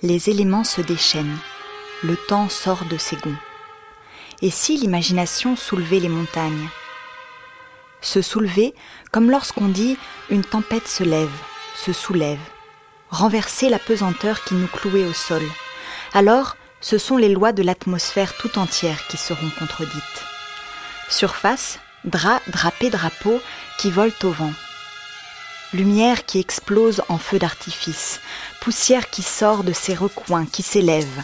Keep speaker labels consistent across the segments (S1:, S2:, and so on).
S1: Les éléments se déchaînent, le temps sort de ses gonds. Et si l'imagination soulevait les montagnes? Se soulever comme lorsqu'on dit une tempête se lève, se soulève, renverser la pesanteur qui nous clouait au sol. Alors, ce sont les lois de l'atmosphère tout entière qui seront contredites. Surface, draps, drapés, drapeaux qui volent au vent. Lumière qui explose en feu d'artifice, poussière qui sort de ses recoins, qui s'élève,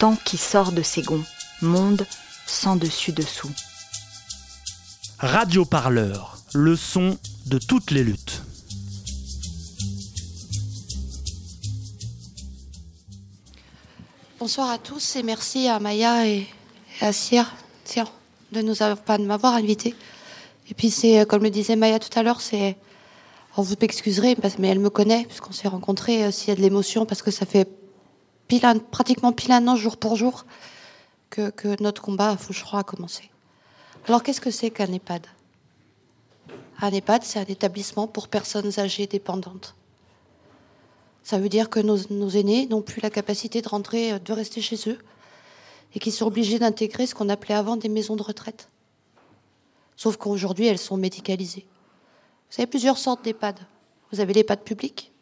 S1: temps qui sort de ses gonds, monde sans dessus-dessous.
S2: Radio Parleur, le son de toutes les luttes.
S3: Bonsoir à tous et merci à Maya et à Cyr de nous avoir, de m'avoir invité. Et puis c'est, comme le disait Maya tout à l'heure, c'est, vous m'excuserez, mais elle me connaît puisqu'on s'est rencontrés. Euh, s'il y a de l'émotion, parce que ça fait pratiquement pile un an, jour pour jour, que, notre combat à Foucheroy a commencé. Alors qu'est-ce que c'est qu'un EHPAD? Un EHPAD, c'est un établissement pour personnes âgées dépendantes. Ça veut dire que nos, nos aînés n'ont plus la capacité de rentrer, euh, de rester chez eux, et qui sont obligés d'intégrer ce qu'on appelait avant des maisons de retraite. Sauf qu'aujourd'hui, elles sont médicalisées. Vous avez plusieurs sortes d'EHPAD. Vous avez l'EHPAD public,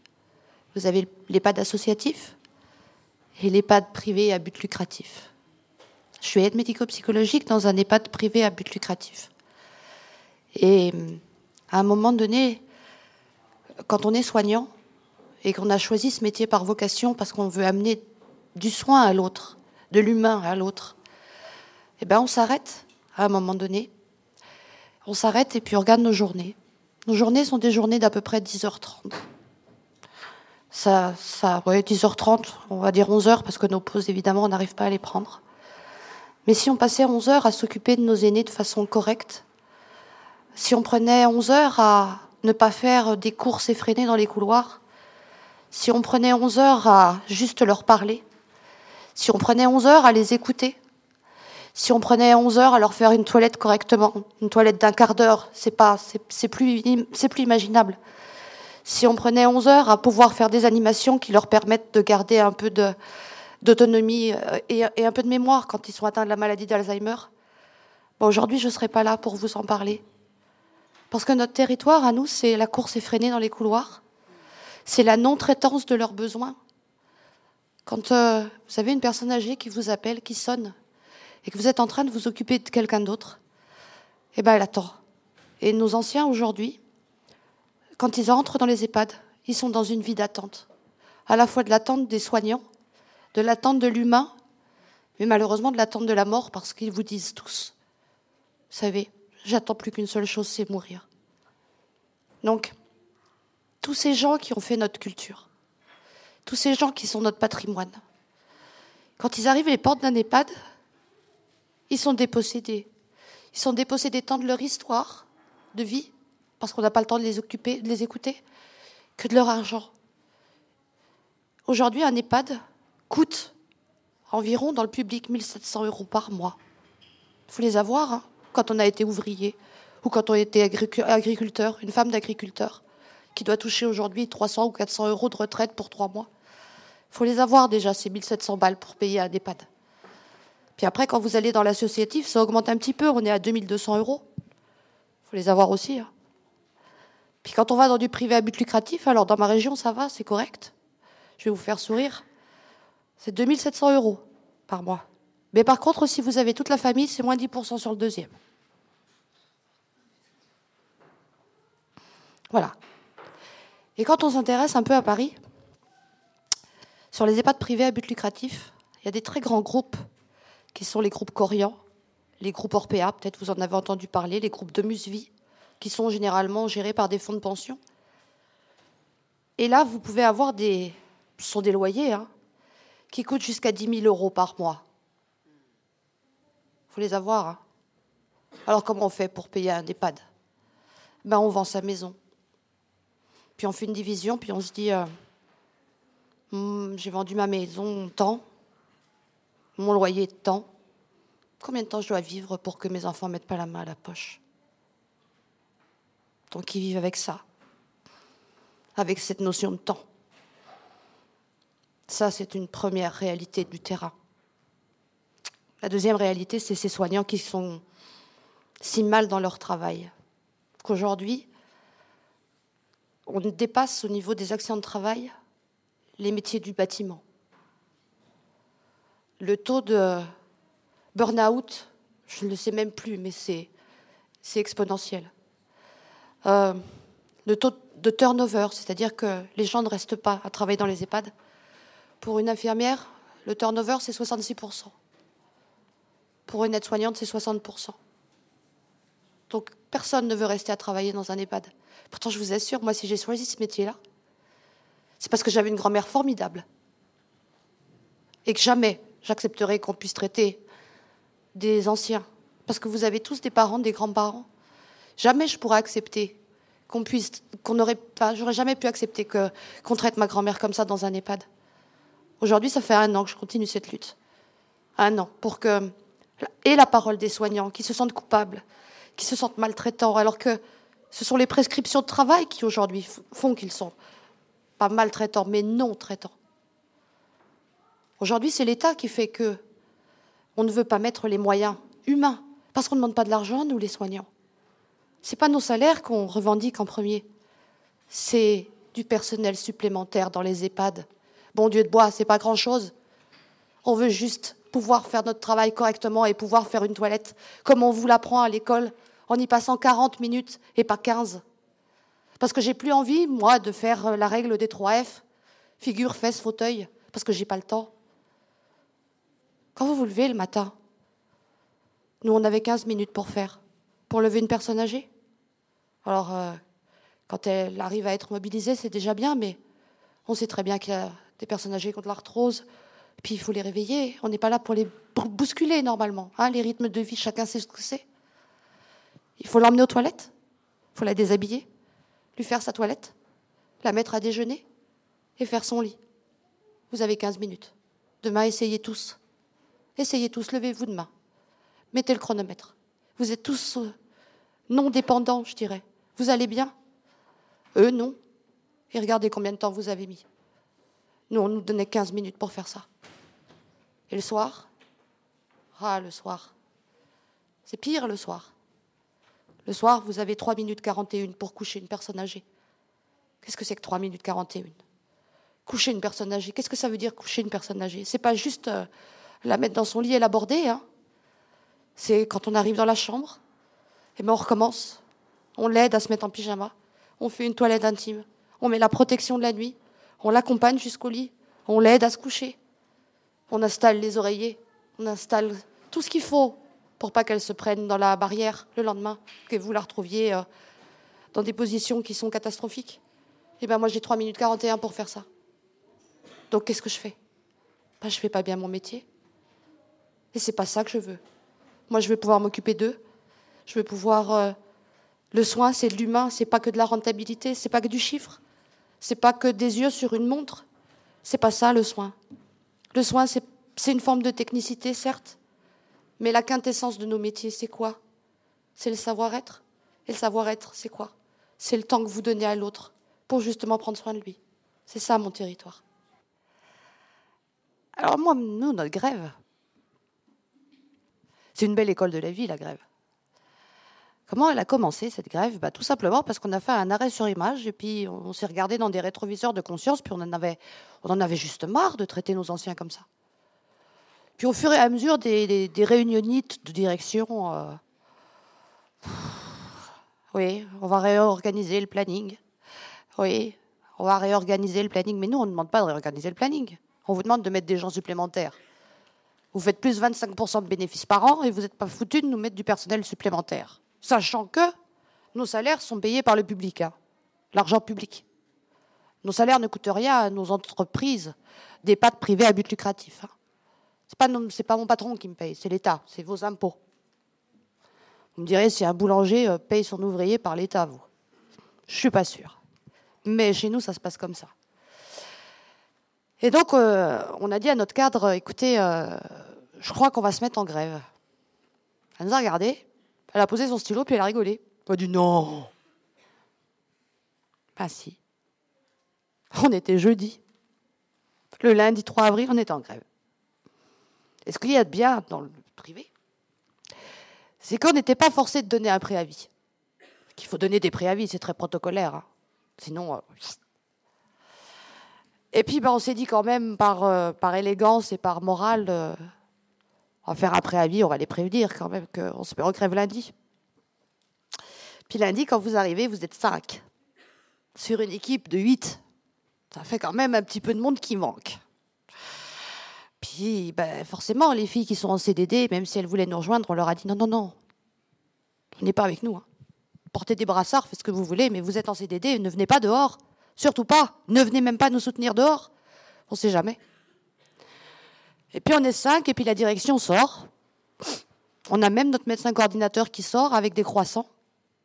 S3: vous avez l'EHPAD associatif et l'EHPAD privé à but lucratif. Je suis aide médico-psychologique dans un EHPAD privé à but lucratif. Et à un moment donné, quand on est soignant et qu'on a choisi ce métier par vocation parce qu'on veut amener du soin à l'autre, de l'humain à l'autre, eh ben on s'arrête à un moment donné. On s'arrête et puis on regarde nos journées. Nos journées sont des journées d'à peu près 10h30. Ça, ça, ouais, 10h30, on va dire 11h, parce que nos pauses, évidemment, on n'arrive pas à les prendre. Mais si on passait 11 heures à s'occuper de nos aînés de façon correcte, si on prenait 11 heures à ne pas faire des courses effrénées dans les couloirs, si on prenait 11 heures à juste leur parler, si on prenait 11 heures à les écouter, si on prenait 11 heures à leur faire une toilette correctement, une toilette d'un quart d'heure, c'est pas, c'est plus, imaginable. Si on prenait 11 heures à pouvoir faire des animations qui leur permettent de garder un peu d'autonomie euh, et, un peu de mémoire quand ils sont atteints de la maladie d'Alzheimer, aujourd'hui, je ne serai pas là pour vous en parler. Parce que notre territoire, à nous, c'est la course effrénée dans les couloirs, c'est la non-traitance de leurs besoins. Quand euh, vous avez une personne âgée qui vous appelle, qui sonne, et que vous êtes en train de vous occuper de quelqu'un d'autre, eh bien, elle attend. Et nos anciens, aujourd'hui, quand ils entrent dans les EHPAD, ils sont dans une vie d'attente. À la fois de l'attente des soignants, de l'attente de l'humain, mais malheureusement de l'attente de la mort, parce qu'ils vous disent tous, vous savez, j'attends plus qu'une seule chose, c'est mourir. Donc, tous ces gens qui ont fait notre culture, tous ces gens qui sont notre patrimoine, quand ils arrivent à les portes d'un EHPAD, ils sont dépossédés. Ils sont dépossédés tant de leur histoire de vie, parce qu'on n'a pas le temps de les occuper, de les écouter, que de leur argent. Aujourd'hui, un EHPAD coûte environ dans le public 1700 euros par mois. Il faut les avoir hein, quand on a été ouvrier ou quand on été agriculteur, une femme d'agriculteur qui doit toucher aujourd'hui 300 ou 400 euros de retraite pour trois mois. Il faut les avoir déjà, ces 1700 balles pour payer un EHPAD. Puis après, quand vous allez dans l'associatif, ça augmente un petit peu. On est à 2200 euros. Il faut les avoir aussi. Hein. Puis quand on va dans du privé à but lucratif, alors dans ma région, ça va, c'est correct. Je vais vous faire sourire. C'est 2700 euros par mois. Mais par contre, si vous avez toute la famille, c'est moins 10% sur le deuxième. Voilà. Et quand on s'intéresse un peu à Paris, sur les EHPAD privés à but lucratif, il y a des très grands groupes qui sont les groupes Corian, les groupes Orpea, peut-être vous en avez entendu parler, les groupes de Musvie, qui sont généralement gérés par des fonds de pension. Et là, vous pouvez avoir des. Sont des loyers, hein, qui coûtent jusqu'à 10 000 euros par mois. Il faut les avoir. Hein. Alors, comment on fait pour payer un EHPAD? Ben, On vend sa maison. Puis on fait une division, puis on se dit euh, hmm, j'ai vendu ma maison tant, mon loyer est tant. Combien de temps je dois vivre pour que mes enfants ne mettent pas la main à la poche? Donc ils vivent avec ça, avec cette notion de temps. Ça, c'est une première réalité du terrain. La deuxième réalité, c'est ces soignants qui sont si mal dans leur travail qu'aujourd'hui, on dépasse au niveau des accidents de travail les métiers du bâtiment. Le taux de burn-out, je ne le sais même plus, mais c'est, exponentiel. Euh, le taux de turnover, c'est-à-dire que les gens ne restent pas à travailler dans les EHPAD. Pour une infirmière, le turnover, c'est 66%. Pour une aide-soignante, c'est 60%. Donc personne ne veut rester à travailler dans un EHPAD. Pourtant, je vous assure, moi, si j'ai choisi ce métier-là, c'est parce que j'avais une grand-mère formidable. Et que jamais j'accepterai qu'on puisse traiter des anciens. Parce que vous avez tous des parents, des grands-parents. Jamais je pourrais accepter qu'on puisse, qu'on enfin, j'aurais jamais pu accepter qu'on traite ma grand-mère comme ça dans un EHPAD. Aujourd'hui, ça fait un an que je continue cette lutte. Un an. Pour que, et la parole des soignants qui se sentent coupables, qui se sentent maltraitants, alors que ce sont les prescriptions de travail qui aujourd'hui font qu'ils sont pas maltraitants, mais non traitants. Aujourd'hui, c'est l'État qui fait que on ne veut pas mettre les moyens humains, parce qu'on ne demande pas de l'argent, nous les soignants. Ce n'est pas nos salaires qu'on revendique en premier, c'est du personnel supplémentaire dans les EHPAD. Bon Dieu de bois, c'est pas grand-chose. On veut juste pouvoir faire notre travail correctement et pouvoir faire une toilette comme on vous l'apprend à l'école en y passant 40 minutes et pas 15. Parce que j'ai plus envie, moi, de faire euh, la règle des 3 F, figure, fesses, fauteuil, parce que j'ai pas le temps. Quand vous vous levez le matin, nous, on avait 15 minutes pour faire, pour lever une personne âgée. Alors, euh, quand elle arrive à être mobilisée, c'est déjà bien, mais on sait très bien qu'il y a des personnes âgées qui ont de l'arthrose, puis il faut les réveiller. On n'est pas là pour les bousculer normalement. Hein, les rythmes de vie, chacun sait ce que c'est. Il faut l'emmener aux toilettes, il faut la déshabiller, lui faire sa toilette, la mettre à déjeuner et faire son lit. Vous avez 15 minutes. Demain, essayez tous. Essayez tous, levez-vous demain. Mettez le chronomètre. Vous êtes tous euh, non dépendants, je dirais. Vous allez bien? Eux, non. Et regardez combien de temps vous avez mis. Nous, on nous donnait 15 minutes pour faire ça. Et le soir? Ah, le soir. C'est pire le soir. Le soir, vous avez 3 minutes 41 pour coucher une personne âgée. Qu'est-ce que c'est que 3 minutes 41 Coucher une personne âgée. Qu'est-ce que ça veut dire coucher une personne âgée? C'est pas juste euh, la mettre dans son lit et l'aborder. Hein. C'est quand on arrive dans la chambre, et ben on recommence. On l'aide à se mettre en pyjama. On fait une toilette intime. On met la protection de la nuit. On l'accompagne jusqu'au lit. On l'aide à se coucher. On installe les oreillers. On installe tout ce qu'il faut pour pas qu'elle se prenne dans la barrière le lendemain, que vous la retrouviez euh, dans des positions qui sont catastrophiques. Et eh ben moi j'ai 3 minutes 41 pour faire ça. Donc qu'est-ce que je fais? Ben, Je fais pas bien mon métier. Et c'est pas ça que je veux. Moi je veux pouvoir m'occuper d'eux. Je veux pouvoir. Euh, le soin, c'est de l'humain, c'est pas que de la rentabilité, c'est pas que du chiffre, c'est pas que des yeux sur une montre. C'est pas ça le soin. Le soin, c'est une forme de technicité, certes, mais la quintessence de nos métiers, c'est quoi? C'est le savoir-être. Et le savoir-être, c'est quoi? C'est le temps que vous donnez à l'autre pour justement prendre soin de lui. C'est ça mon territoire. Alors moi, nous, notre grève, c'est une belle école de la vie, la grève. Comment elle a commencé cette grève? Bah, Tout simplement parce qu'on a fait un arrêt sur image et puis on s'est regardé dans des rétroviseurs de conscience, puis on en, avait, on en avait juste marre de traiter nos anciens comme ça. Puis au fur et à mesure des, des, de direction, euh, oui, on va réorganiser le planning. Oui, on va réorganiser le planning. Mais nous, on ne demande pas de réorganiser le planning. On vous demande de mettre des gens supplémentaires. Vous faites plus 25% de bénéfices par an et vous n'êtes pas foutu de nous mettre du personnel supplémentaire. Sachant que nos salaires sont payés par le public, hein. l'argent public. Nos salaires ne coûtent rien à nos entreprises, des pattes privées à but lucratif. Hein. C'est pas, pas mon patron qui me paye, c'est l'État, c'est vos impôts. Vous me direz si un boulanger euh, paye son ouvrier par l'État, vous. Je suis pas sûre. Mais chez nous, ça se passe comme ça. Et donc, euh, on a dit à notre cadre, écoutez, euh, je crois qu'on va se mettre en grève. Elle nous a regardé, elle a posé son stylo, puis elle a rigolé. Elle a dit non. Ben si. On était jeudi. Le lundi 3 avril, on est en grève. Et ce qu'il y a de bien dans le privé, c'est qu'on n'était pas forcé de donner un préavis. Qu'il faut donner des préavis, c'est très protocolaire. Hein. Sinon. Euh, et puis, ben, on s'est dit quand même, par, euh, élégance et par morale, euh, on va faire un préavis, on va les prévenir quand même qu'on se grève lundi. Puis lundi, quand vous arrivez, vous êtes 5 sur une équipe de 8. Ça fait quand même un petit peu de monde qui manque. Puis, ben, forcément, les filles qui sont en CDD, même si elles voulaient nous rejoindre, on leur a dit non, non, non, venez pas avec nous. Hein. Portez des brassards, faites ce que vous voulez, mais vous êtes en CDD, ne venez pas dehors. Surtout pas. Ne venez même pas nous soutenir dehors. On ne sait jamais. Et puis on est cinq, et puis la direction sort. On a même notre médecin coordinateur qui sort avec des croissants,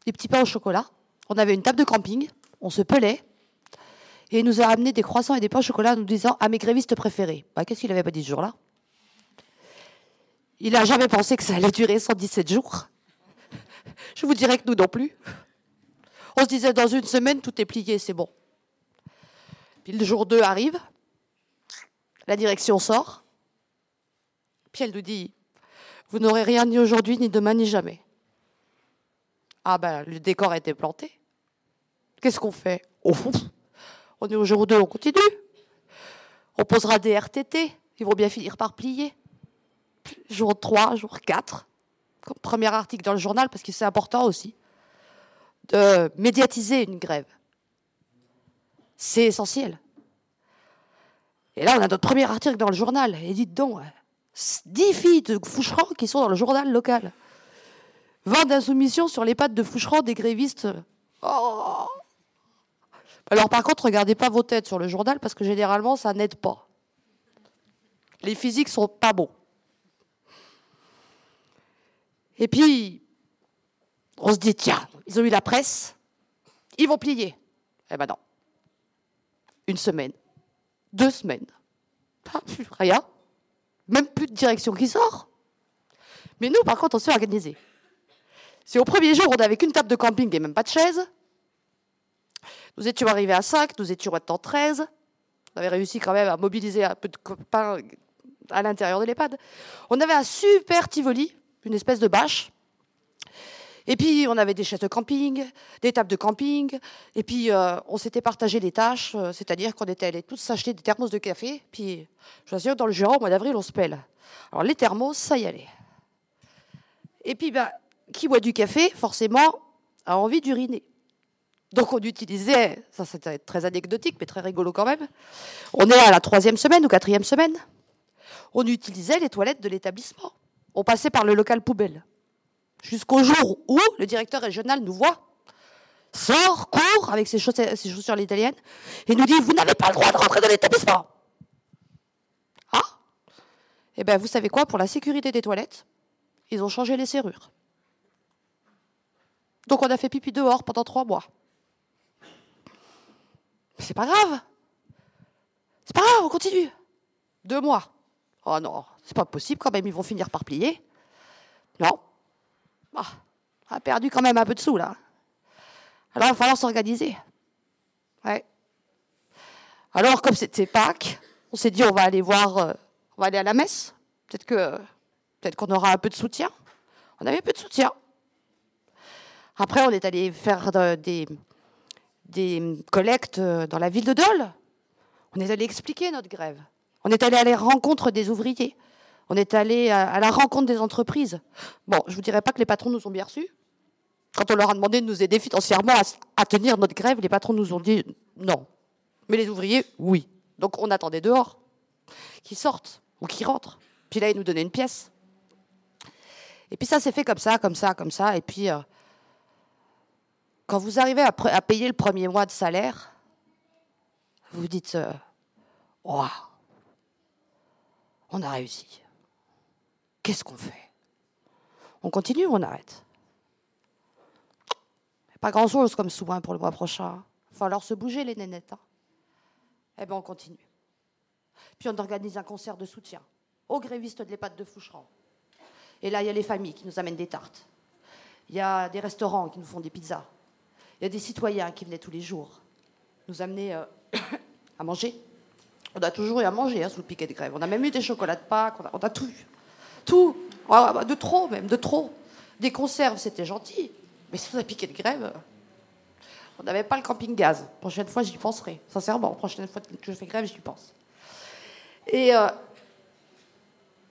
S3: des petits pains au chocolat. On avait une table de camping, on se pelait, et il nous a amené des croissants et des pains au chocolat en nous disant à mes grévistes préférés. Bah, Qu'est-ce qu'il avait pas dit ce jour-là? Il n'a jamais pensé que ça allait durer 117 jours. Je vous dirais que nous non plus. On se disait dans une semaine, tout est plié, c'est bon. Puis le jour 2 arrive, la direction sort, puis elle nous dit Vous n'aurez rien ni aujourd'hui, ni demain, ni jamais. Ah ben, le décor a été planté. Qu'est-ce qu'on fait? On est au jour 2, on continue. On posera des RTT, ils vont bien finir par plier. Jour 3, jour 4, comme premier article dans le journal, parce que c'est important aussi, de médiatiser une grève. C'est essentiel. Et là, on a notre premier article dans le journal. Et dites donc, 10 filles de Foucheran qui sont dans le journal local. 20 d'insoumission sur les pattes de Foucheran des grévistes. Oh Alors par contre, regardez pas vos têtes sur le journal parce que généralement, ça n'aide pas. Les physiques sont pas bons. Et puis, on se dit, tiens, ils ont eu la presse, ils vont plier. Eh ben non une semaine, deux semaines. rien. Même plus de direction qui sort. Mais nous, par contre, on s'est organisé. C'est au premier jour, on n'avait qu'une table de camping et même pas de chaise. Nous étions arrivés à 5, nous étions maintenant 13. On avait réussi quand même à mobiliser un peu de copains à l'intérieur de l'EHPAD. On avait un super Tivoli, une espèce de bâche, et puis, on avait des chaises de camping, des tables de camping. Et puis, euh, on s'était partagé les tâches, euh, c'est-à-dire qu'on était allés tous s'acheter des thermos de café. Puis, je vous assure, dans le Jura, au mois d'avril, on se pèle. Alors, les thermos, ça y allait. Et puis, ben, qui boit du café, forcément, a envie d'uriner. Donc, on utilisait, ça c'était très anecdotique, mais très rigolo quand même. On est à la troisième semaine ou quatrième semaine. On utilisait les toilettes de l'établissement. On passait par le local poubelle jusqu'au jour où le directeur régional nous voit, sort, court avec ses chaussures, ses chaussures italiennes et nous dit Vous n'avez pas le droit de rentrer dans l'établissement. Ah Eh bien, vous savez quoi? Pour la sécurité des toilettes, ils ont changé les serrures. Donc, on a fait pipi dehors pendant trois mois. C'est pas grave. C'est pas grave, on continue. Deux mois. Oh non, c'est pas possible quand même, ils vont finir par plier. Non, on a perdu quand même un peu de sous là. Alors il va falloir s'organiser. Ouais. Alors comme c'était Pâques, on s'est dit on va aller voir, euh, on va aller à la messe. Peut-être que peut-être qu'on aura un peu de soutien. On avait peu de soutien. Après on est allé faire euh, des, des collectes euh, dans la ville de Dole. On est allé expliquer notre grève. On est allé à la rencontre des ouvriers. On est allé à, la rencontre des entreprises. Bon, je ne vous dirais pas que les patrons nous ont bien reçus. Quand on leur a demandé de nous aider financièrement à, tenir notre grève, les patrons nous ont dit non. Mais les ouvriers, oui. Donc on attendait dehors qu'ils sortent ou qu'ils rentrent. Puis là, ils nous donnaient une pièce. Et puis ça s'est fait comme ça, comme ça, comme ça. Et puis, euh, quand vous arrivez à, payer le premier mois de salaire, vous dites, waouh, on a réussi. Qu'est-ce qu'on fait? On continue ou on arrête? Pas grand-chose comme souvent pour le mois prochain. Il va falloir se bouger les nénettes. Hein. eh bien, on continue. Puis on organise un concert de soutien aux grévistes de l'EHPAD de Foucheran. Et là, il y a les familles qui nous amènent des tartes. Il y a des restaurants qui nous font des pizzas. Il y a des citoyens qui venaient tous les jours nous amener euh, à manger. On a toujours eu à manger hein, sous le piquet de grève. On a même eu des chocolats de Pâques, on a, tout eu. Tout. Ah, bah, de trop même, de trop. Des conserves, c'était gentil. Mais sous un piquet de grève, on n'avait pas le camping-gaz. Prochaine fois, j'y penserai. Sincèrement, prochaine fois que je fais grève, j'y pense. Et euh,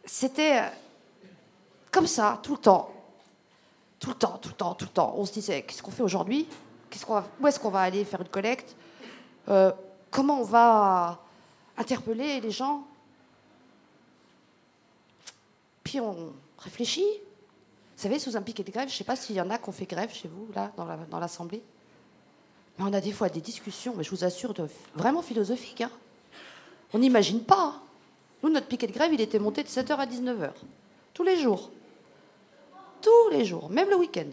S3: c'était euh, comme ça, tout le temps. Tout le temps, tout le temps, tout le temps. On se disait, qu'est-ce qu'on fait aujourd'hui? Où est-ce qu'on va aller faire une collecte? Euh, Comment on va interpeller les gens? On réfléchit. Vous savez, sous un piquet de grève, je ne sais pas s'il y en a qui ont fait grève chez vous, là, dans l'Assemblée. Mais on a des fois des discussions, mais je vous assure, vraiment philosophiques. Hein. On n'imagine pas. Hein. Nous, notre piquet de grève, il était monté de 7h à 19h. Tous les jours. Tous les jours, même le week-end.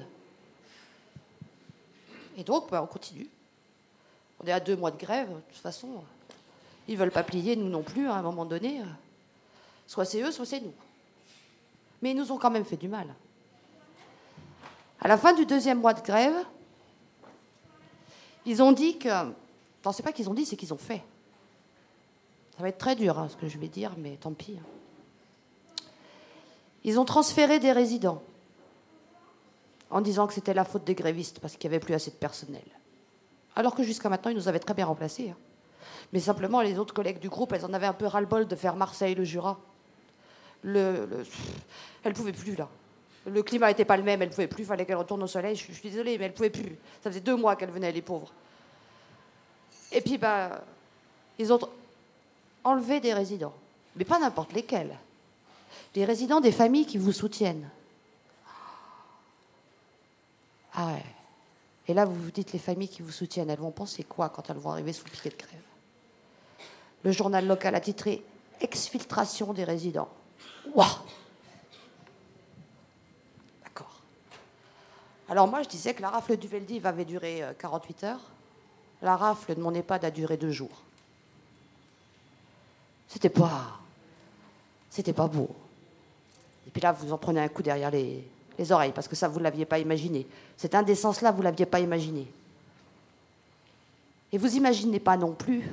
S3: Et donc, bah, on continue. On est à deux mois de grève, de toute façon. Ils ne veulent pas plier, nous non plus, à un moment donné. Soit c'est eux, soit c'est nous. Mais ils nous ont quand même fait du mal. À la fin du deuxième mois de grève, ils ont dit que. Non, c'est pas qu'ils ont dit, c'est qu'ils ont fait. Ça va être très dur, hein, ce que je vais dire, mais tant pis. Hein. Ils ont transféré des résidents en disant que c'était la faute des grévistes parce qu'il n'y avait plus assez de personnel. Alors que jusqu'à maintenant, ils nous avaient très bien remplacés. Hein. Mais simplement, les autres collègues du groupe, elles en avaient un peu ras-le-bol de faire Marseille, le Jura. Le, le... Elles ne pouvaient plus, là. Le climat n'était pas le même, elles ne pouvaient plus, il fallait qu'elles retournent au soleil. Je, suis désolée, mais elles ne pouvaient plus. Ça faisait deux mois qu'elles venaient, les pauvres. Et puis, bah, ils ont enlevé des résidents. Mais pas n'importe lesquels. Les résidents des familles qui vous soutiennent. Ah ouais. Et là, vous vous dites, les familles qui vous soutiennent, elles vont penser quoi quand elles vont arriver sous le piquet de grève Le journal local a titré Exfiltration des résidents. Waouh Alors moi, je disais que la rafle du Veldiv avait duré 48 euh, heures. La rafle de mon EHPAD a duré deux jours. C'était pas... C'était pas beau. Et puis là, vous en prenez un coup derrière les, les oreilles, parce que ça, vous ne l'aviez pas imaginé. Cette indécence-là, vous ne l'aviez pas imaginé. Et vous imaginez pas non plus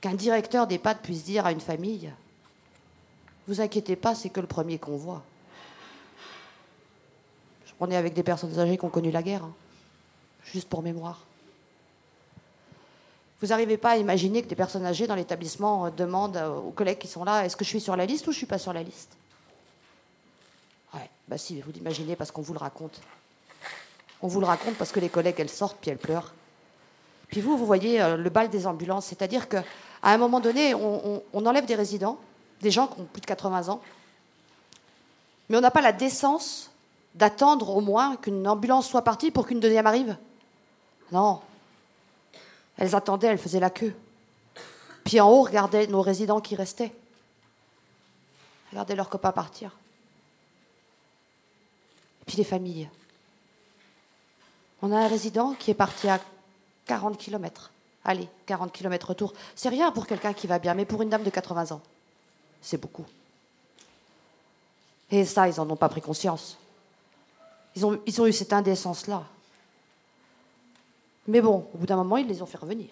S3: qu'un directeur d'EHPAD puisse dire à une famille Vous inquiétez pas, c'est que le premier qu'on voit. On est avec des personnes âgées qui ont connu la guerre, hein. juste pour mémoire. Vous n'arrivez pas à imaginer que des personnes âgées dans l'établissement euh, demandent euh, aux collègues qui sont là est-ce que je suis sur la liste ou je ne suis pas sur la liste? Ouais, bah si, vous l'imaginez parce qu'on vous le raconte. On vous le raconte parce que les collègues, elles sortent puis elles pleurent. Puis vous, vous voyez euh, le bal des ambulances, c'est-à-dire qu'à un moment donné, on, on, enlève des résidents, des gens qui ont plus de 80 ans, mais on n'a pas la décence d'attendre au moins qu'une ambulance soit partie pour qu'une deuxième arrive Non. Elles attendaient, elles faisaient la queue. Puis en haut, regardaient nos résidents qui restaient. Regardaient leurs copains partir. Puis les familles. On a un résident qui est parti à 40 km. Allez, 40 km retour. C'est rien pour quelqu'un qui va bien, mais pour une dame de 80 ans, c'est beaucoup. Et ça, ils n'en ont pas pris conscience. Ils ont, ils ont eu cette indécence-là. Mais bon, au bout d'un moment, ils les ont fait revenir.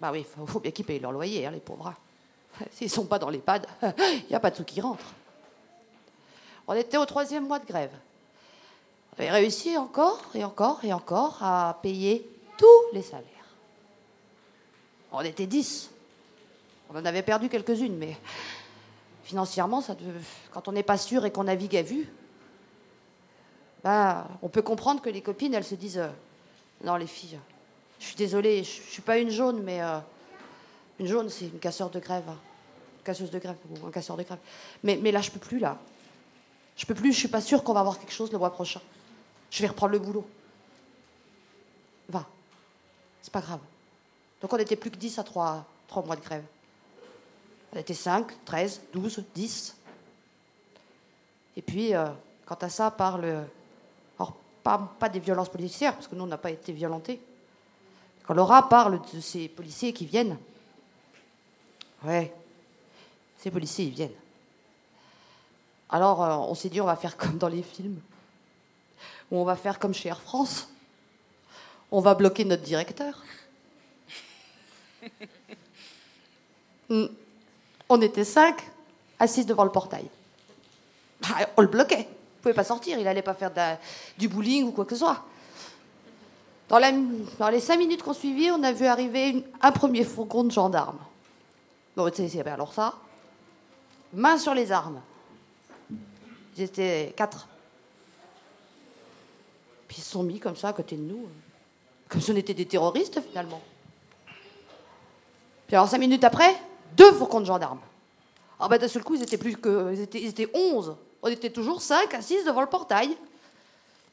S3: Bah oui, il faut, bien qu'ils payent leur loyer, hein, les pauvres. S'ils ne sont pas dans l'EHPAD, il n'y a pas de sous qui rentrent. On était au troisième mois de grève. On avait réussi encore et encore et encore à payer tous les salaires. On était dix. On en avait perdu quelques-unes, mais financièrement, quand on n'est pas sûr et qu'on navigue à vue, bah, on peut comprendre que les copines, elles se disent euh, Non, les filles, je suis désolée, je ne suis pas une jaune, mais euh, une jaune, c'est une casseur de grève. Hein. Casseuse de grève ou un casseur de grève. Mais, mais là, je peux plus, là. Je peux plus, je suis pas sûre qu'on va avoir quelque chose le mois prochain. Je vais reprendre le boulot. Va. C'est pas grave. Donc on n'était plus que 10 à 3, 3 mois de grève. On était 5, 13, 12, 10. Et puis, euh, quant à ça, par le, pas, des violences policières, parce que nous, on n'a pas été violentés. Quand Laura parle de ces policiers qui viennent, ouais, ces policiers, ils viennent. Alors, euh, on s'est dit, on va faire comme dans les films, ou on va faire comme chez Air France. On va bloquer notre directeur. Hmm. On était cinq, assises devant le portail. Ah, on le bloquait. Il ne pouvait pas sortir, il n'allait pas faire du bowling ou quoi que ce soit. Dans, les cinq minutes qu'on suivit, on a vu arriver un premier fourgon de gendarmes. Bon, c'est alors ça. Main sur les armes. Étaient quatre. Puis ils se sont mis comme ça à côté de nous. Comme si on était des terroristes finalement. Puis alors cinq minutes après, deux fourgons de gendarmes. Alors ben, d'un seul coup, ils étaient plus que. Ils étaient, ils étaient 11. On était toujours 5 à 6 devant le portail.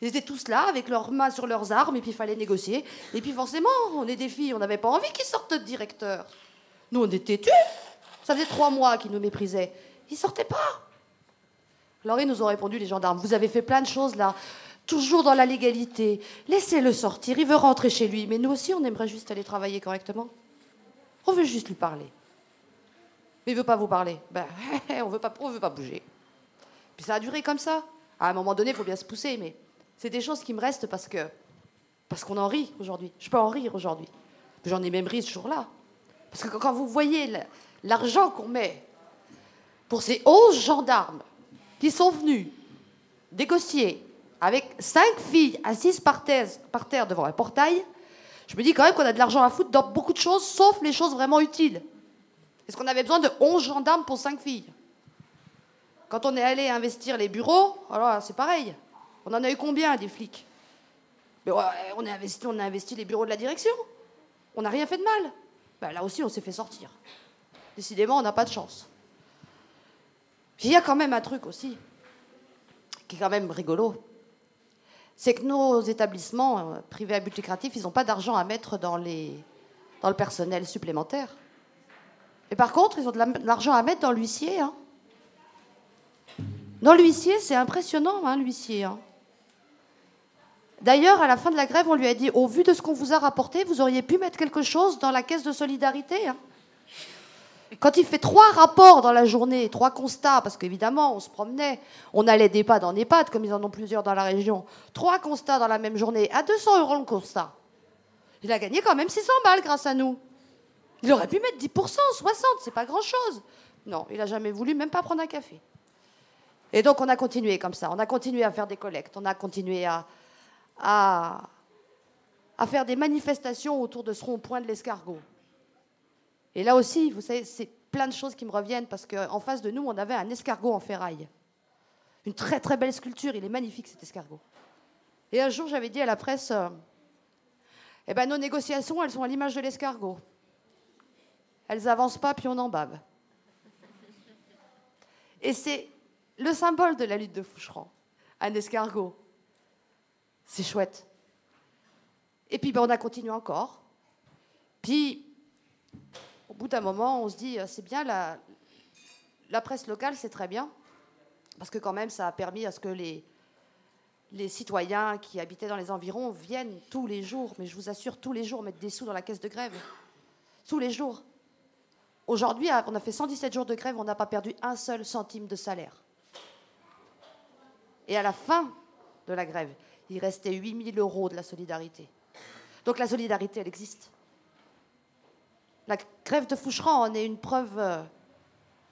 S3: Ils étaient tous là, avec leurs mains sur leurs armes, et puis il fallait négocier. Et puis forcément, on est des filles, on n'avait pas envie qu'ils sortent de directeur. Nous, on était tués. Ça faisait trois mois qu'ils nous méprisaient. Ils sortaient pas. Alors nous ont répondu, les gendarmes, vous avez fait plein de choses là, toujours dans la légalité. Laissez-le sortir, il veut rentrer chez lui. Mais nous aussi, on aimerait juste aller travailler correctement. On veut juste lui parler. Mais il veut pas vous parler. Ben, on veut pas, on veut pas bouger. Puis ça a duré comme ça. À un moment donné, il faut bien se pousser, mais c'est des choses qui me restent parce que parce qu'on en rit aujourd'hui. Je peux en rire aujourd'hui. J'en ai même ri ce jour-là. Parce que quand vous voyez l'argent qu'on met pour ces 11 gendarmes qui sont venus négocier avec cinq filles assises par terre, par terre devant un portail, je me dis quand même qu'on a de l'argent à foutre dans beaucoup de choses, sauf les choses vraiment utiles. Est-ce qu'on avait besoin de 11 gendarmes pour 5 filles? Quand on est allé investir les bureaux, alors c'est pareil. On en a eu combien des flics? Mais on, a investi, on a investi les bureaux de la direction. On n'a rien fait de mal. Ben, là aussi, on s'est fait sortir. Décidément, on n'a pas de chance. il y a quand même un truc aussi, qui est quand même rigolo. C'est que nos établissements euh, privés à but lucratif, ils n'ont pas d'argent à mettre dans le personnel supplémentaire. Et par contre, ils ont de l'argent à mettre dans l'huissier. Hein. Dans l'huissier, c'est impressionnant, hein, l'huissier. Hein. D'ailleurs, à la fin de la grève, on lui a dit, au vu de ce qu'on vous a rapporté, vous auriez pu mettre quelque chose dans la caisse de solidarité. Quand il fait trois rapports dans la journée, trois constats, parce qu'évidemment, on se promenait, on allait d'EHPAD en EHPAD, comme ils en ont plusieurs dans la région, trois constats dans la même journée, à 200 euros le constat. Il a gagné quand même 600 balles grâce à nous. Il aurait pu mettre 10%, 60%, c'est pas grand-chose. Non, il n'a jamais voulu même pas prendre un café. Et donc on a continué comme ça, on a continué à faire des collectes, on a continué à, faire des manifestations autour de ce rond-point de l'escargot. Et là aussi, vous savez, c'est plein de choses qui me reviennent parce qu'en face de nous, on avait un escargot en ferraille. Une très très belle sculpture, il est magnifique cet escargot. Et un jour, j'avais dit à la presse, euh, eh ben, nos négociations, elles sont à l'image de l'escargot. Elles avancent pas, puis on en bave. Et c'est le symbole de la lutte de Foucheron, un escargot. C'est chouette. Et puis ben, on a continué encore. Puis, au bout d'un moment, on se dit, euh, c'est bien, la, presse locale, c'est très bien, parce que quand même, ça a permis à ce que les citoyens qui habitaient dans les environs viennent tous les jours, mais je vous assure, tous les jours, mettre des sous dans la caisse de grève. Tous les jours. Aujourd'hui, on a fait 117 jours de grève, on n'a pas perdu un seul centime de salaire. Et à la fin de la grève, il restait 8000 euros de la solidarité. Donc la solidarité, elle existe. La grève de Foucheran en est une preuve euh,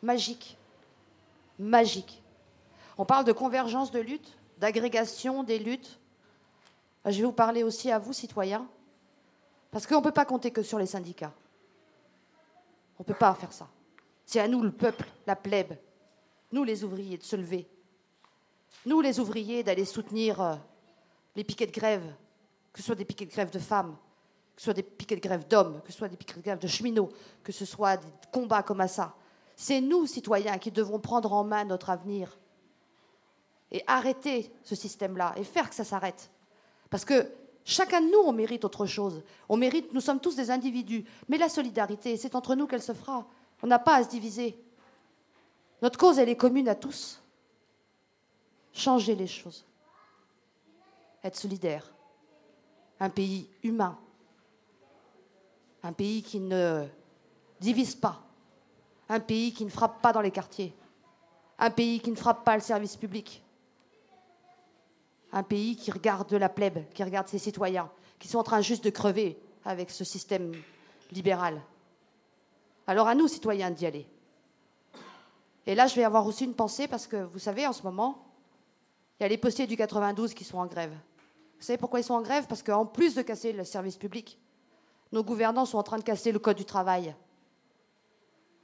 S3: magique. Magique. On parle de convergence de lutte, d'agrégation des luttes. Je vais vous parler aussi à vous, citoyens, parce qu'on ne peut pas compter que sur les syndicats. On ne peut pas faire ça. C'est à nous, le peuple, la plèbe, nous les ouvriers, de se lever. Nous les ouvriers, d'aller soutenir euh, les piquets de grève, que ce soit des piquets de grève de femmes, que ce soit des piquets de grève d'hommes, que ce soit des piquets de grève de cheminots, que ce soit des combats comme ça. C'est nous, citoyens, qui devons prendre en main notre avenir et arrêter ce système-là et faire que ça s'arrête. Parce que chacun de nous, on mérite autre chose. On mérite, nous sommes tous des individus. Mais la solidarité, c'est entre nous qu'elle se fera. On n'a pas à se diviser. Notre cause, elle est commune à tous. Changer les choses être solidaire. Un pays humain. Un pays qui ne divise pas. Un pays qui ne frappe pas dans les quartiers. Un pays qui ne frappe pas le service public. Un pays qui regarde la plèbe, qui regarde ses citoyens, qui sont en train juste de crever avec ce système libéral. Alors à nous, citoyens, d'y aller. Et là, je vais avoir aussi une pensée parce que, vous savez, en ce moment, il y a les postiers du 92 qui sont en grève. Vous savez pourquoi ils sont en grève? Parce qu'en plus de casser le service public, nos gouvernants sont en train de casser le code du travail.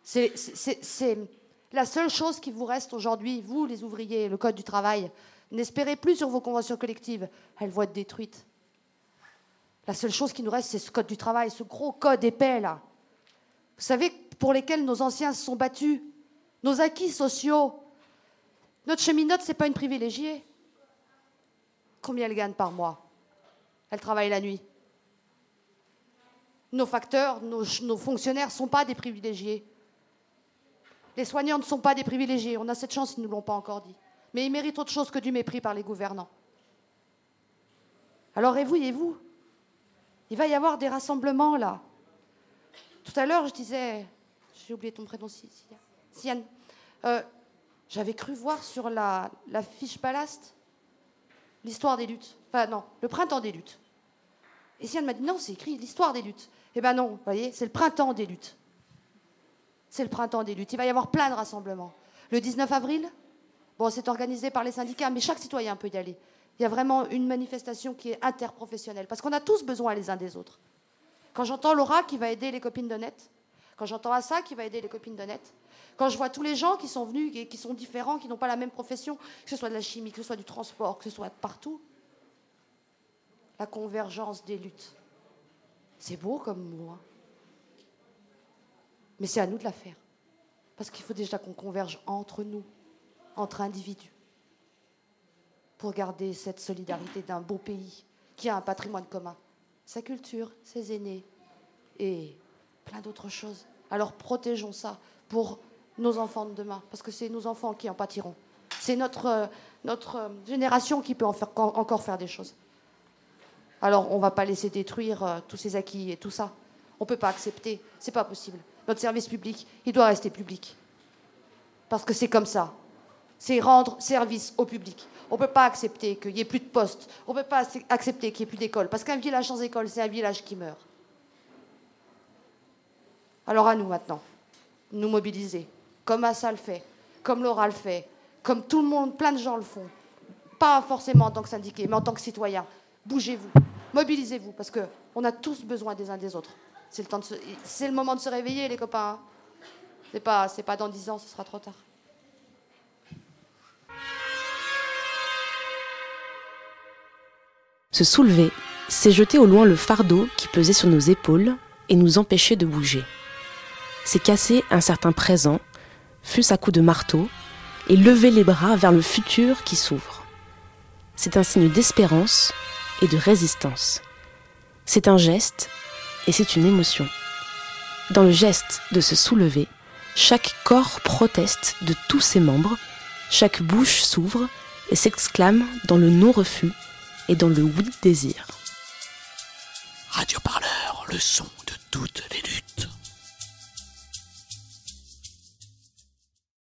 S3: C'est la seule chose qui vous reste aujourd'hui, vous les ouvriers, le code du travail. N'espérez plus sur vos conventions collectives, elles vont être détruites. La seule chose qui nous reste, c'est ce code du travail, ce gros code épais là. Vous savez, pour lesquels nos anciens se sont battus, nos acquis sociaux. Notre cheminote, ce n'est pas une privilégiée. Combien elle gagne par mois? Elle travaille la nuit. Nos facteurs, nos, nos fonctionnaires ne sont pas des privilégiés. Les soignants ne sont pas des privilégiés. On a cette chance, ils ne nous l'ont pas encore dit. Mais ils méritent autre chose que du mépris par les gouvernants. Alors réveillez-vous. Il va y avoir des rassemblements là. Tout à l'heure, je disais, j'ai oublié ton prénom, Sienne. Euh, J'avais cru voir sur la, fiche ballast l'histoire des luttes. Enfin non, le printemps des luttes. Et Sienne m'a dit non, c'est écrit l'histoire des luttes. Eh ben non, vous voyez, c'est le printemps des luttes. C'est le printemps des luttes. Il va y avoir plein de rassemblements. Le 19 avril, bon, c'est organisé par les syndicats, mais chaque citoyen peut y aller. Il y a vraiment une manifestation qui est interprofessionnelle, parce qu'on a tous besoin les uns des autres. Quand j'entends Laura qui va aider les copines de Net, quand j'entends Assa qui va aider les copines de Net, quand je vois tous les gens qui sont venus et qui sont différents, qui n'ont pas la même profession, que ce soit de la chimie, que ce soit du transport, que ce soit partout, la convergence des luttes. C'est beau comme mot. Hein. Mais c'est à nous de la faire. Parce qu'il faut déjà qu'on converge entre nous, entre individus, pour garder cette solidarité d'un beau pays qui a un patrimoine commun, sa culture, ses aînés et plein d'autres choses. Alors protégeons ça pour nos enfants de demain, parce que c'est nos enfants qui en pâtiront. C'est notre, euh, notre euh, génération qui peut encore faire des choses. Alors on ne va pas laisser détruire euh, tous ces acquis et tout ça. On ne peut pas accepter, c'est pas possible. Notre service public, il doit rester public. Parce que c'est comme ça. C'est rendre service au public. On ne peut pas accepter qu'il n'y ait plus de postes. On ne peut pas accepter qu'il n'y ait plus d'écoles. Parce qu'un village sans école, c'est un village qui meurt. Alors à nous maintenant, nous mobiliser, comme Assa le fait, comme Laura le fait, comme tout le monde, plein de gens le font. Pas forcément en tant que syndiqué, mais en tant que citoyen. Bougez-vous, mobilisez-vous, parce qu'on a tous besoin des uns des autres. C'est le, temps de le moment de se réveiller, les copains. C'est pas, c'est pas dans dix ans, ce sera trop tard.
S4: Se soulever, c'est jeter au loin le fardeau qui pesait sur nos épaules et nous empêcher de bouger. C'est casser un certain présent, fût-ce à coups de marteau, et lever les bras vers le futur qui s'ouvre. C'est un signe d'espérance et de résistance. C'est un geste et c'est une émotion. Dans le geste de se soulever, chaque corps proteste de tous ses membres, chaque bouche s'ouvre et s'exclame dans le non-refus et dans le oui-désir.
S5: Radio Parleur, le son de toutes les